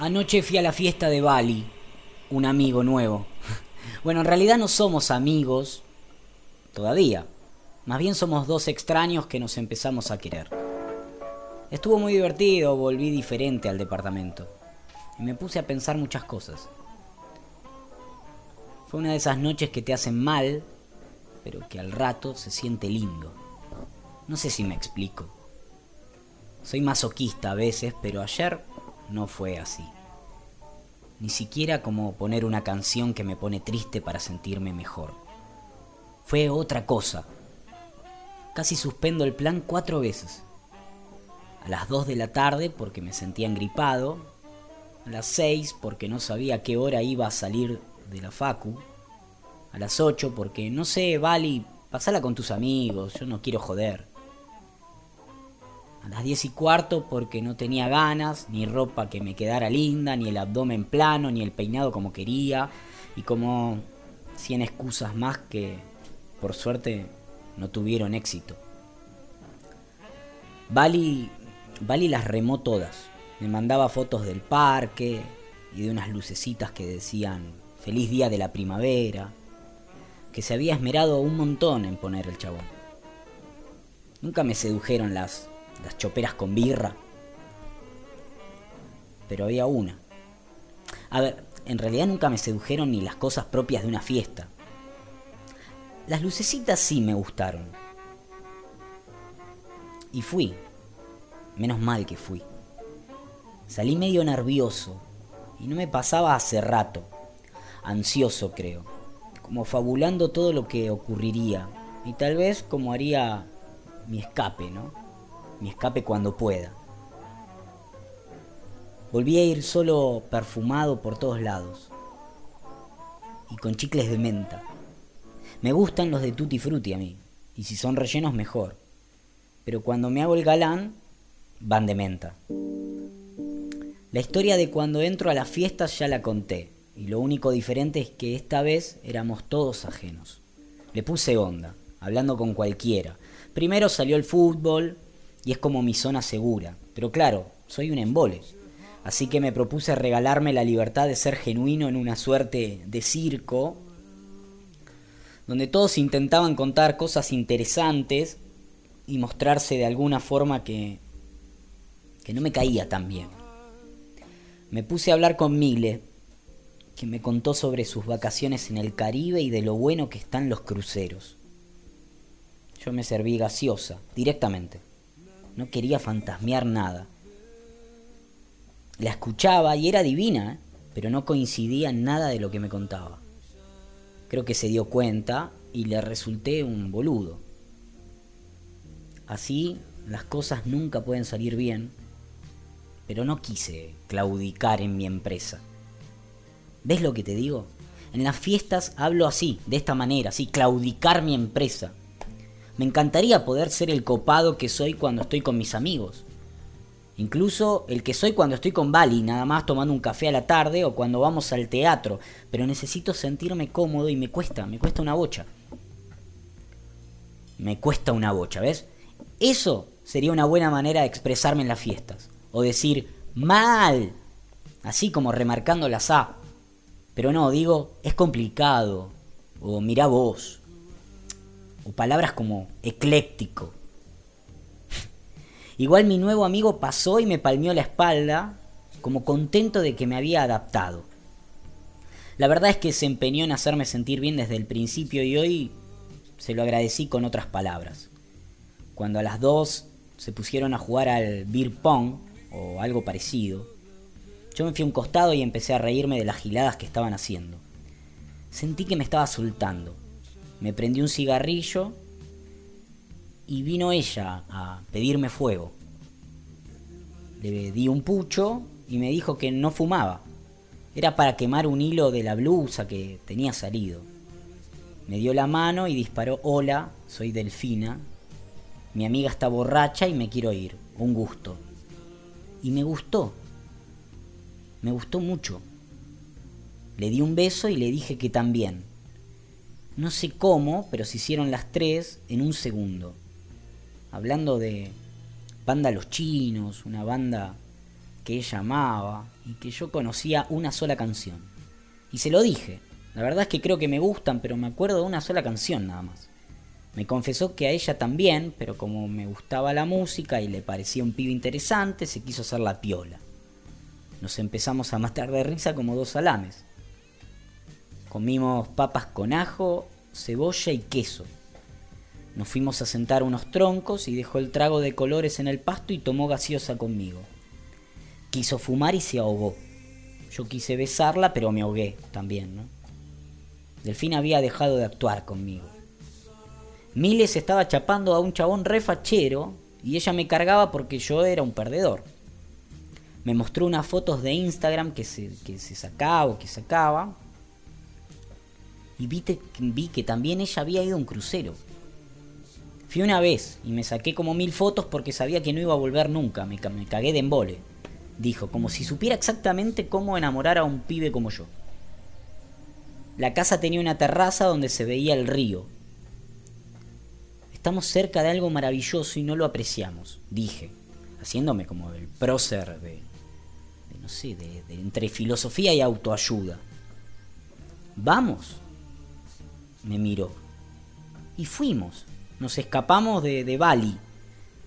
Anoche fui a la fiesta de Bali, un amigo nuevo. Bueno, en realidad no somos amigos todavía. Más bien somos dos extraños que nos empezamos a querer. Estuvo muy divertido, volví diferente al departamento. Y me puse a pensar muchas cosas. Fue una de esas noches que te hacen mal, pero que al rato se siente lindo. No sé si me explico. Soy masoquista a veces, pero ayer no fue así. Ni siquiera como poner una canción que me pone triste para sentirme mejor. Fue otra cosa. Casi suspendo el plan cuatro veces. A las dos de la tarde porque me sentía engripado. A las seis porque no sabía qué hora iba a salir de la facu. A las ocho porque no sé, Vali, pasala con tus amigos, yo no quiero joder a las 10 y cuarto porque no tenía ganas, ni ropa que me quedara linda, ni el abdomen plano, ni el peinado como quería, y como 100 excusas más que por suerte no tuvieron éxito. Bali, Bali las remó todas. Me mandaba fotos del parque y de unas lucecitas que decían feliz día de la primavera, que se había esmerado un montón en poner el chabón. Nunca me sedujeron las las choperas con birra. Pero había una. A ver, en realidad nunca me sedujeron ni las cosas propias de una fiesta. Las lucecitas sí me gustaron. Y fui. Menos mal que fui. Salí medio nervioso y no me pasaba hace rato. Ansioso creo. Como fabulando todo lo que ocurriría. Y tal vez como haría mi escape, ¿no? Mi escape cuando pueda. Volví a ir solo perfumado por todos lados y con chicles de menta. Me gustan los de tutti frutti a mí, y si son rellenos mejor. Pero cuando me hago el galán, van de menta. La historia de cuando entro a las fiestas ya la conté, y lo único diferente es que esta vez éramos todos ajenos. Le puse onda, hablando con cualquiera. Primero salió el fútbol, y es como mi zona segura. Pero claro, soy un embole. Así que me propuse regalarme la libertad de ser genuino en una suerte de circo, donde todos intentaban contar cosas interesantes y mostrarse de alguna forma que, que no me caía tan bien. Me puse a hablar con Mile, que me contó sobre sus vacaciones en el Caribe y de lo bueno que están los cruceros. Yo me serví gaseosa, directamente. No quería fantasmear nada. La escuchaba y era divina, ¿eh? pero no coincidía nada de lo que me contaba. Creo que se dio cuenta y le resulté un boludo. Así las cosas nunca pueden salir bien, pero no quise claudicar en mi empresa. ¿Ves lo que te digo? En las fiestas hablo así, de esta manera, así, claudicar mi empresa. Me encantaría poder ser el copado que soy cuando estoy con mis amigos. Incluso el que soy cuando estoy con Bali, nada más tomando un café a la tarde o cuando vamos al teatro. Pero necesito sentirme cómodo y me cuesta, me cuesta una bocha. Me cuesta una bocha, ¿ves? Eso sería una buena manera de expresarme en las fiestas. O decir, mal. Así como remarcando las A. Pero no, digo, es complicado. O mira vos o palabras como ecléctico. Igual mi nuevo amigo pasó y me palmeó la espalda, como contento de que me había adaptado. La verdad es que se empeñó en hacerme sentir bien desde el principio y hoy se lo agradecí con otras palabras. Cuando a las dos se pusieron a jugar al beer pong o algo parecido, yo me fui a un costado y empecé a reírme de las giladas que estaban haciendo. Sentí que me estaba soltando me prendí un cigarrillo y vino ella a pedirme fuego. Le di un pucho y me dijo que no fumaba. Era para quemar un hilo de la blusa que tenía salido. Me dio la mano y disparó, hola, soy Delfina. Mi amiga está borracha y me quiero ir. Un gusto. Y me gustó. Me gustó mucho. Le di un beso y le dije que también. No sé cómo, pero se hicieron las tres en un segundo. Hablando de Banda Los Chinos, una banda que ella amaba y que yo conocía una sola canción. Y se lo dije. La verdad es que creo que me gustan, pero me acuerdo de una sola canción nada más. Me confesó que a ella también, pero como me gustaba la música y le parecía un pibe interesante, se quiso hacer la piola. Nos empezamos a matar de risa como dos salames. Comimos papas con ajo, cebolla y queso. Nos fuimos a sentar unos troncos y dejó el trago de colores en el pasto y tomó gaseosa conmigo. Quiso fumar y se ahogó. Yo quise besarla, pero me ahogué también, ¿no? Delfín había dejado de actuar conmigo. Miles estaba chapando a un chabón refachero y ella me cargaba porque yo era un perdedor. Me mostró unas fotos de Instagram que se, que se sacaba o que sacaba. Y vi, que también ella había ido a un crucero. Fui una vez y me saqué como mil fotos porque sabía que no iba a volver nunca. Me, cagué de embole dijo, como si supiera exactamente cómo enamorar a un pibe como yo. La casa tenía una terraza donde se veía el río. Estamos cerca de algo maravilloso y no lo apreciamos, dije, haciéndome como el prócer de, no sé, de, entre filosofía y autoayuda. Vamos, me miró. Y fuimos. Nos escapamos de, de Bali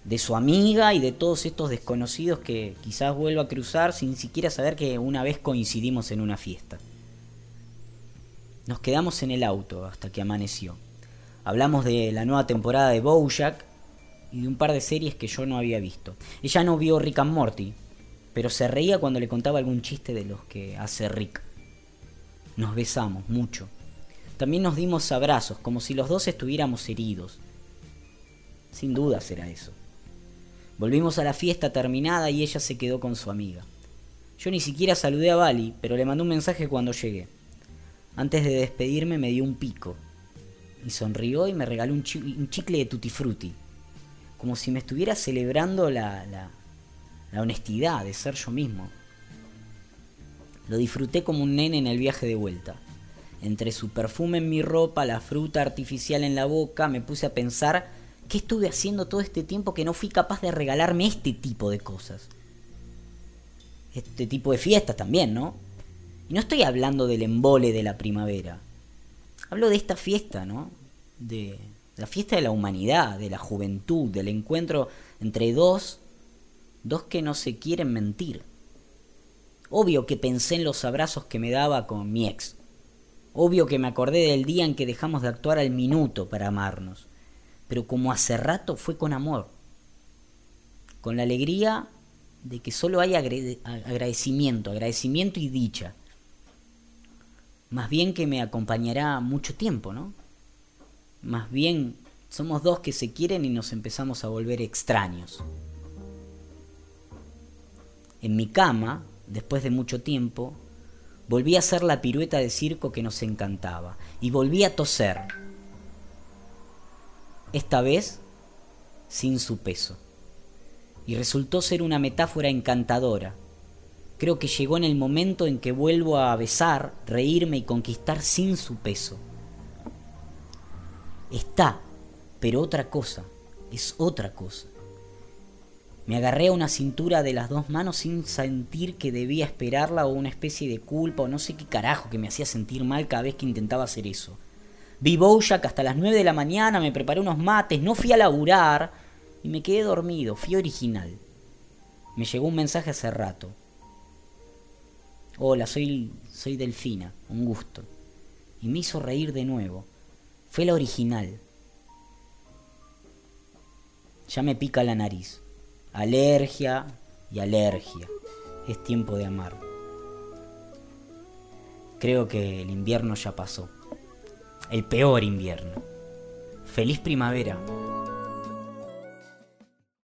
de su amiga y de todos estos desconocidos que quizás vuelva a cruzar sin siquiera saber que una vez coincidimos en una fiesta. Nos quedamos en el auto hasta que amaneció. Hablamos de la nueva temporada de Bojack y de un par de series que yo no había visto. Ella no vio Rick and Morty, pero se reía cuando le contaba algún chiste de los que hace Rick. Nos besamos mucho. También nos dimos abrazos, como si los dos estuviéramos heridos. Sin duda será eso. Volvimos a la fiesta terminada y ella se quedó con su amiga. Yo ni siquiera saludé a Bali, pero le mandé un mensaje cuando llegué. Antes de despedirme me dio un pico. Y sonrió y me regaló un, chicle de tutti frutti. Como si me estuviera celebrando la, la, la honestidad de ser yo mismo. Lo disfruté como un nene en el viaje de vuelta. Entre su perfume en mi ropa, la fruta artificial en la boca, me puse a pensar ¿Qué estuve haciendo todo este tiempo que no fui capaz de regalarme este tipo de cosas? Este tipo de fiestas también, ¿no? Y no estoy hablando del embole de la primavera. Hablo de esta fiesta, ¿no? De la fiesta de la humanidad, de la juventud, del encuentro entre dos, dos que no se quieren mentir. Obvio que pensé en los abrazos que me daba con mi ex. Obvio que me acordé del día en que dejamos de actuar al minuto para amarnos pero como hace rato fue con amor, con la alegría de que solo hay agradecimiento, agradecimiento y dicha. Más bien que me acompañará mucho tiempo, ¿no? Más bien somos dos que se quieren y nos empezamos a volver extraños. En mi cama, después de mucho tiempo, volví a hacer la pirueta de circo que nos encantaba y volví a toser esta vez sin su peso. Y resultó ser una metáfora encantadora. Creo que llegó en el momento en que vuelvo a besar, reírme y conquistar sin su peso. Está, pero otra cosa, es otra cosa. Me agarré a una cintura de las dos manos sin sentir que debía esperarla o una especie de culpa o no sé qué carajo que me hacía sentir mal cada vez que intentaba hacer eso. Vi Bojack hasta las 9 de la mañana, me preparé unos mates, no fui a laburar y me quedé dormido, fui original. Me llegó un mensaje hace rato. Hola, soy, soy Delfina, un gusto. Y me hizo reír de nuevo. Fue la original. Ya me pica la nariz. Alergia y alergia. Es tiempo de amar. Creo que el invierno ya pasó el peor invierno. Feliz primavera.